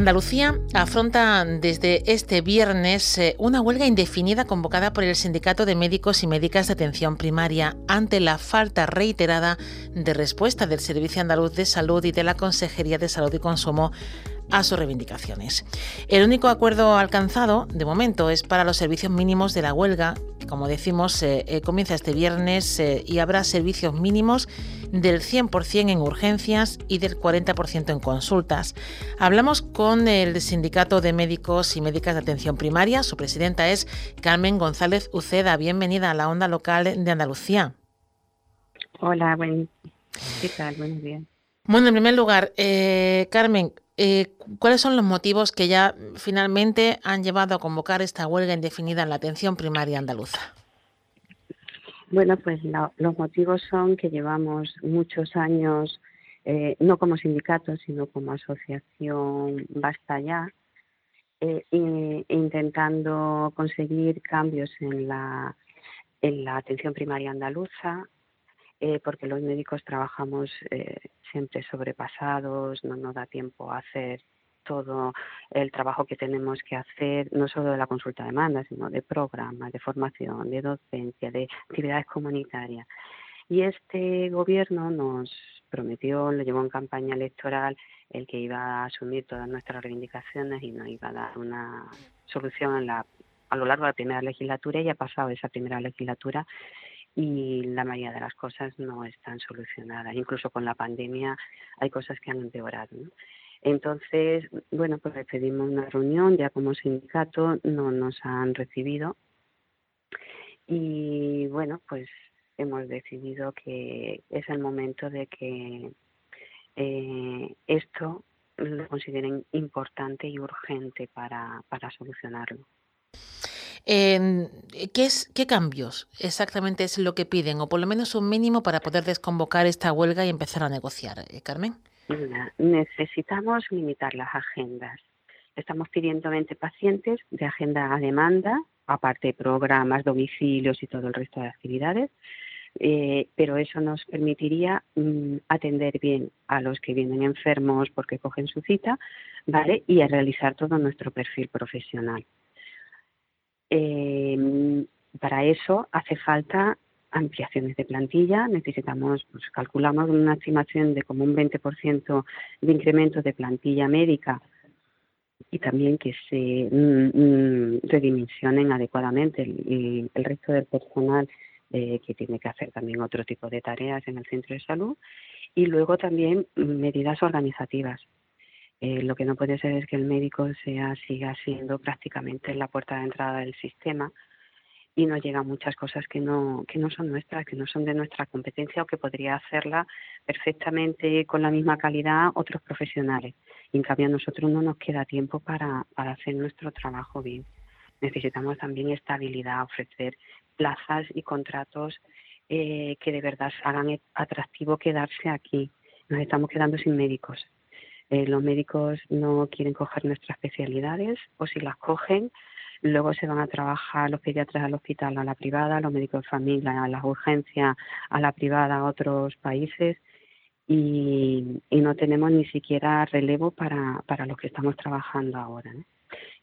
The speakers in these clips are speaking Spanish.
Andalucía afronta desde este viernes eh, una huelga indefinida convocada por el Sindicato de Médicos y Médicas de Atención Primaria ante la falta reiterada de respuesta del Servicio Andaluz de Salud y de la Consejería de Salud y Consumo a sus reivindicaciones. El único acuerdo alcanzado, de momento, es para los servicios mínimos de la huelga, que como decimos eh, eh, comienza este viernes eh, y habrá servicios mínimos del 100% en urgencias y del 40% en consultas. Hablamos con el Sindicato de Médicos y Médicas de Atención Primaria. Su presidenta es Carmen González Uceda. Bienvenida a la onda local de Andalucía. Hola, buen... ¿qué tal? Buenos días. Bueno, en primer lugar, Carmen, eh, ¿Cuáles son los motivos que ya finalmente han llevado a convocar esta huelga indefinida en la atención primaria andaluza? Bueno, pues los motivos son que llevamos muchos años, eh, no como sindicato, sino como asociación Basta Ya, eh, intentando conseguir cambios en la, en la atención primaria andaluza, eh, porque los médicos trabajamos eh, siempre sobrepasados, no nos da tiempo a hacer todo el trabajo que tenemos que hacer, no solo de la consulta de demanda, sino de programas, de formación, de docencia, de actividades comunitarias. Y este gobierno nos prometió, lo llevó en campaña electoral, el que iba a asumir todas nuestras reivindicaciones y nos iba a dar una solución a lo largo de la primera legislatura y ha pasado esa primera legislatura y la mayoría de las cosas no están solucionadas. Incluso con la pandemia hay cosas que han empeorado. Entonces, bueno, pues pedimos una reunión, ya como sindicato no nos han recibido y bueno, pues hemos decidido que es el momento de que eh, esto lo consideren importante y urgente para, para solucionarlo. ¿Qué, es, ¿Qué cambios exactamente es lo que piden, o por lo menos un mínimo para poder desconvocar esta huelga y empezar a negociar, eh, Carmen? necesitamos limitar las agendas. Estamos pidiendo 20 pacientes de agenda a demanda, aparte de programas, domicilios y todo el resto de actividades. Eh, pero eso nos permitiría mm, atender bien a los que vienen enfermos porque cogen su cita, ¿vale? Y a realizar todo nuestro perfil profesional. Eh, para eso hace falta ampliaciones de plantilla. Necesitamos, pues calculamos una estimación de como un 20% de incremento de plantilla médica y también que se mm, mm, redimensionen adecuadamente el, resto del personal eh, que tiene que hacer también otro tipo de tareas en el centro de salud y luego también medidas organizativas. Eh, lo que no puede ser es que el médico sea siga siendo prácticamente la puerta de entrada del sistema y nos llegan muchas cosas que no que no son nuestras, que no son de nuestra competencia o que podría hacerla perfectamente con la misma calidad otros profesionales. Y en cambio a nosotros no nos queda tiempo para, para hacer nuestro trabajo bien. Necesitamos también estabilidad, ofrecer plazas y contratos eh, que de verdad hagan atractivo quedarse aquí. Nos estamos quedando sin médicos. Eh, los médicos no quieren coger nuestras especialidades o si las cogen, luego se van a trabajar los pediatras al hospital a la privada, los médicos de familia a las urgencias a la privada a otros países y, no tenemos ni siquiera relevo para, para los que estamos trabajando ahora.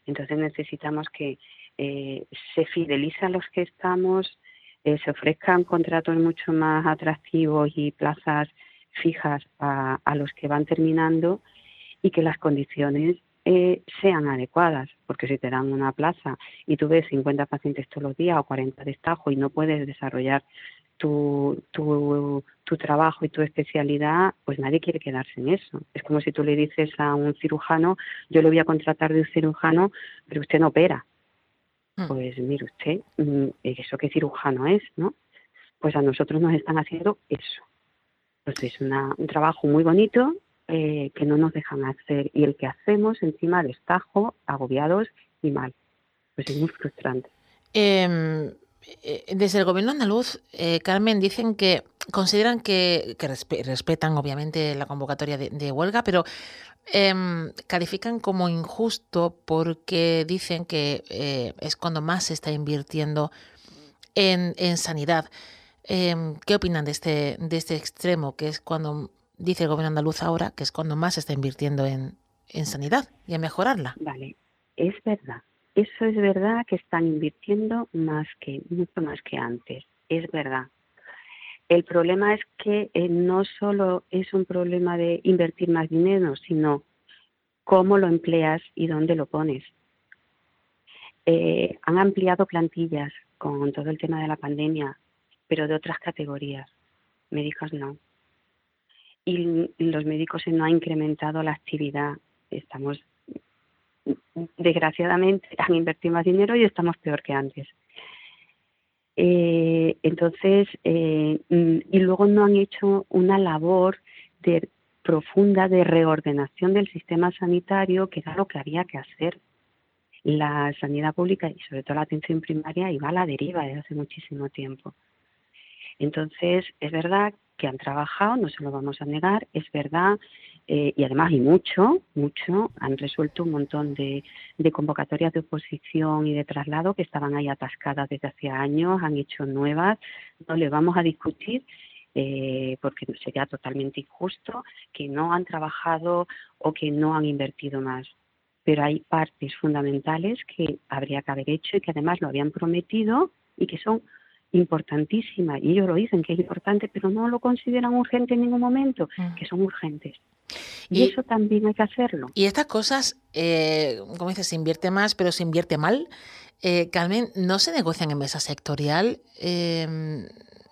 Entonces necesitamos que eh, se fidelice a los que estamos, eh, se ofrezcan contratos mucho más atractivos y plazas fijas a, a los que van terminando y que las condiciones eh, sean adecuadas, porque si te dan una plaza y tú ves 50 pacientes todos los días o 40 de estajo y no puedes desarrollar tu, tu, tu trabajo y tu especialidad, pues nadie quiere quedarse en eso. Es como si tú le dices a un cirujano, yo le voy a contratar de un cirujano, pero usted no opera. Hmm. Pues mire usted, mm, ¿eso qué cirujano es? no Pues a nosotros nos están haciendo eso. Entonces es un trabajo muy bonito, eh, que no nos dejan hacer y el que hacemos encima destajo, agobiados y mal. Pues es muy frustrante. Em, eh, desde el gobierno andaluz, eh, Carmen, dicen que consideran que, respetan obviamente la convocatoria de, huelga, pero em, califican como injusto porque dicen que eh, es cuando más se está invirtiendo en, sanidad. Em, ¿Qué opinan de este, de este extremo, que es cuando dice el gobierno andaluz ahora, que es cuando más se está invirtiendo en, en sanidad y en mejorarla? Vale, es verdad. Eso es verdad que están invirtiendo más que, mucho más que antes. Es verdad el problema es que eh, no solo es un problema de invertir más dinero, sino cómo lo empleas y dónde lo pones. Eh, han ampliado plantillas con todo el tema de la pandemia, pero de otras categorías. Médicos no. Y los médicos no han incrementado la actividad. Estamos, desgraciadamente, han invertido más dinero y estamos peor que antes. Eh, entonces, eh, y luego no han hecho una labor de profunda de reordenación del sistema sanitario, que era lo que había que hacer. La sanidad pública y sobre todo la atención primaria iba a la deriva desde hace muchísimo tiempo. Entonces, es verdad que han trabajado, no se lo vamos a negar, es verdad eh, y además y mucho, mucho, han resuelto un montón de, convocatorias de oposición y de traslado que estaban ahí atascadas desde hace años, han hecho nuevas, no le vamos a discutir eh, porque sería totalmente injusto que no han trabajado o que no han invertido más. Pero hay partes fundamentales que habría que haber hecho y que además lo habían prometido y que son importantísimas. Y ellos lo dicen que es importante, pero no lo consideran urgente en ningún momento, mm. que son urgentes. Y, eso también hay que hacerlo. Y estas cosas, eh, como dices, se invierte más, pero se invierte mal. Eh, Carmen, ¿no se negocian en mesa sectorial? Em,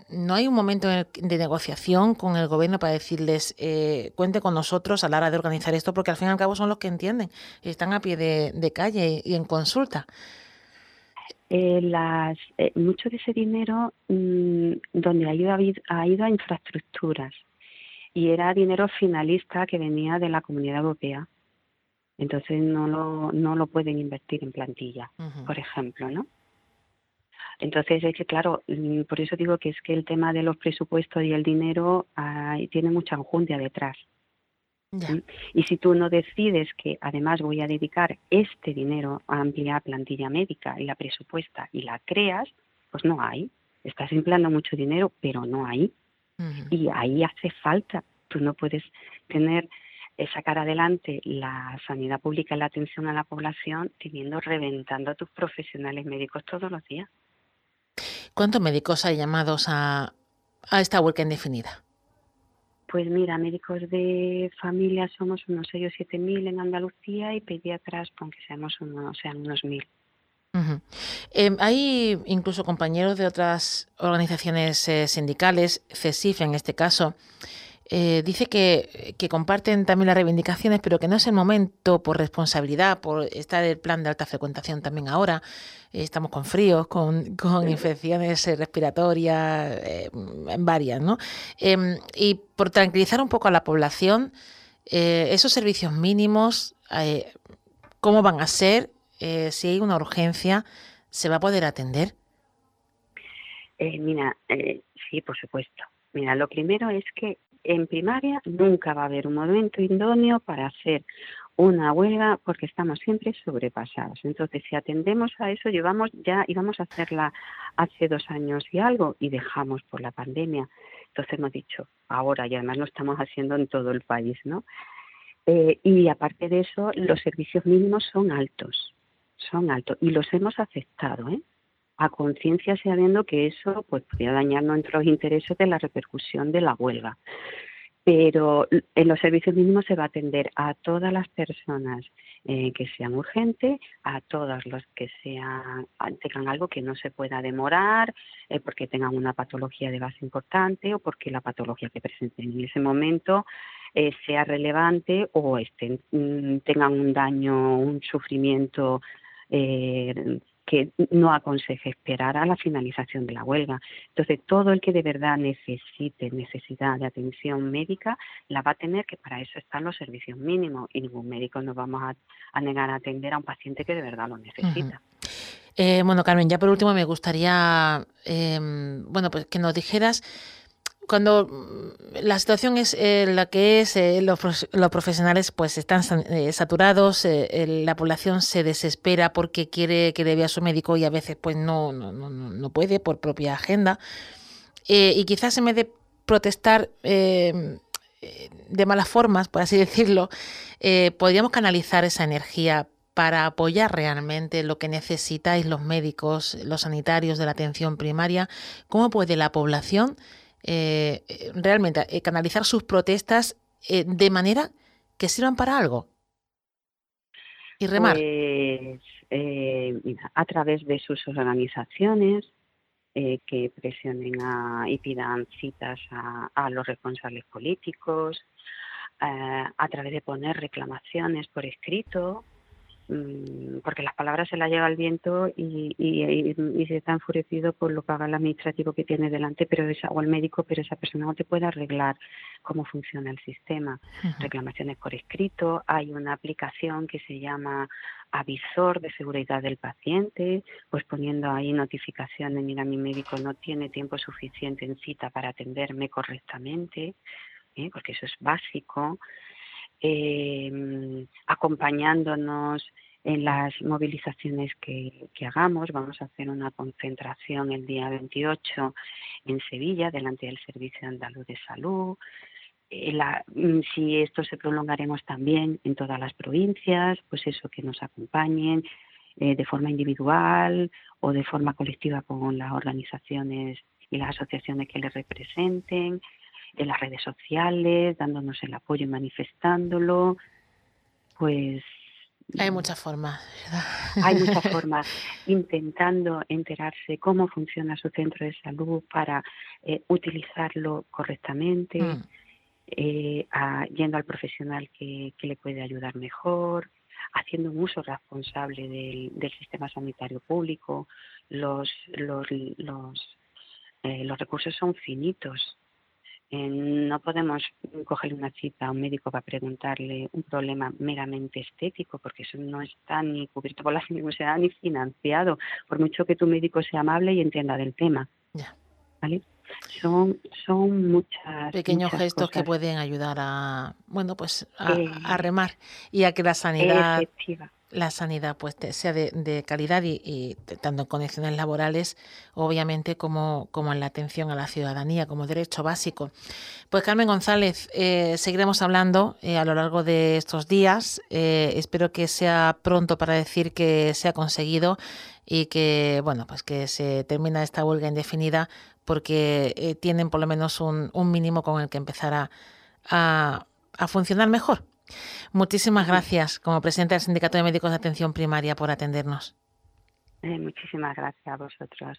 ¿No hay un momento de negociación con el gobierno para decirles, eh, cuente con nosotros a la hora de organizar esto? Porque al fin y al cabo son los que entienden, están a pie de, calle y en consulta. Eh, las, eh, mucho de ese dinero mm, donde ha ido, ha ido a infraestructuras y era dinero finalista que venía de la Comunidad Europea. Entonces no lo, no lo pueden invertir en plantilla, por ejemplo, ¿no? Entonces es que, claro, mm, por eso digo que es que el tema de los presupuestos y el dinero tiene mucha enjundia detrás. Y si tú no decides que además voy a dedicar este dinero a ampliar plantilla médica y la presupuesta y la creas, pues no hay. Estás empleando mucho dinero, pero no hay. Y ahí hace falta. Tú no puedes tener eh, sacar adelante la sanidad pública y la atención a la población teniendo reventando a tus profesionales médicos todos los días. ¿Cuántos médicos hay llamados a, a esta huelga indefinida? Pues mira, médicos de familia somos unos 6 o 7 mil en Andalucía y pediatras, aunque seamos unos, sean unos mil. Em, hay incluso compañeros de otras organizaciones eh, sindicales, CESIF en este caso, eh, dice que, comparten también las reivindicaciones, pero que no es el momento por responsabilidad, por estar el plan de alta frecuentación también ahora. Eh, estamos con fríos, con, infecciones respiratorias, en varias, ¿no? Em, y por tranquilizar un poco a la población, esos servicios mínimos, ¿cómo van a ser? Eh, si hay una urgencia, ¿se va a poder atender? Eh, mira, eh, sí, por supuesto. Mira, lo primero es que en primaria nunca va a haber un momento idóneo para hacer una huelga porque estamos siempre sobrepasados. Entonces, si atendemos a eso, llevamos ya íbamos a hacerla hace dos años y algo y dejamos por la pandemia. Entonces hemos dicho ahora y además lo estamos haciendo en todo el país, ¿no? y aparte de eso, los servicios mínimos son altos son altos y los hemos aceptado, ¿eh? A conciencia sabiendo que eso pues podría dañar nuestros intereses de la repercusión de la huelga. Pero en los servicios mínimos se va a atender a todas las personas eh, que sean urgentes, a todos los que sean, tengan algo que no se pueda demorar, eh, porque tengan una patología de base importante o porque la patología que presenten en ese momento eh, sea relevante o estén, mm, tengan un daño, un sufrimiento que no aconseje esperar a la finalización de la huelga. Entonces, todo el que de verdad necesite necesidad de atención médica, la va a tener, que para eso están los servicios mínimos y ningún médico nos vamos a, negar a atender a un paciente que de verdad lo necesita. Eh, bueno, Carmen, ya por último me gustaría, em, bueno, pues que nos dijeras cuando mm, la situación es eh, la que es, eh, los, profesionales pues están eh, saturados, la población se desespera porque quiere que vea a su médico y a veces pues no, no, no, no puede por propia agenda. y quizás en vez de protestar de malas formas, por así decirlo, podríamos canalizar esa energía para apoyar realmente lo que necesitáis los médicos, los sanitarios de la atención primaria, cómo puede la población eh, realmente eh, canalizar sus protestas eh, de manera que sirvan para algo. Y remar. Pues, a través de sus organizaciones, que presionen y pidan citas a, los responsables políticos, a través de poner reclamaciones por escrito porque las palabras se las lleva el viento y, se está enfurecido por lo haga el administrativo que tiene delante pero esa, o el médico, pero esa persona no te puede arreglar cómo funciona el sistema. Reclamaciones por escrito, hay una aplicación que se llama avisor de seguridad del paciente, pues poniendo ahí notificaciones, mira, mi médico no tiene tiempo suficiente en cita para atenderme correctamente, ¿eh? porque eso es básico eh, acompañándonos en las movilizaciones que, hagamos. Vamos a hacer una concentración el día 28 en Sevilla, delante del Servicio Andaluz de Salud. Eh, mm, si esto se prolongaremos también en todas las provincias, pues eso, que nos acompañen eh, de forma individual o de forma colectiva con las organizaciones y las asociaciones que les representen en las redes sociales, dándonos el apoyo y manifestándolo, pues... Hay muchas formas, Hay muchas formas, intentando enterarse cómo funciona su centro de salud para eh, utilizarlo correctamente, mm. eh, yendo al profesional que, le puede ayudar mejor, haciendo un uso responsable del, del sistema sanitario público. Los, los, los, eh, los recursos son finitos eh, no podemos cogerle una cita a un médico para preguntarle un problema meramente estético, porque eso no está ni cubierto por la universidad ni financiado, por mucho que tu médico sea amable y entienda del tema. ¿Vale? Son, son muchas pequeños gestos que pueden ayudar a bueno pues a, eh, remar y a que la sanidad la sanidad pues sea de, calidad y, tanto en condiciones laborales, obviamente, como, como en la atención a la ciudadanía como derecho básico. Pues Carmen González, eh, seguiremos hablando eh, a lo largo de estos días. Eh, espero que sea pronto para decir que se ha conseguido y que bueno pues que se termina esta huelga indefinida porque tienen por lo menos un, un, mínimo con el que empezar a, a funcionar mejor. Muchísimas gracias como presidente del Sindicato de Médicos de Atención Primaria por atendernos. Eh, muchísimas gracias a vosotros.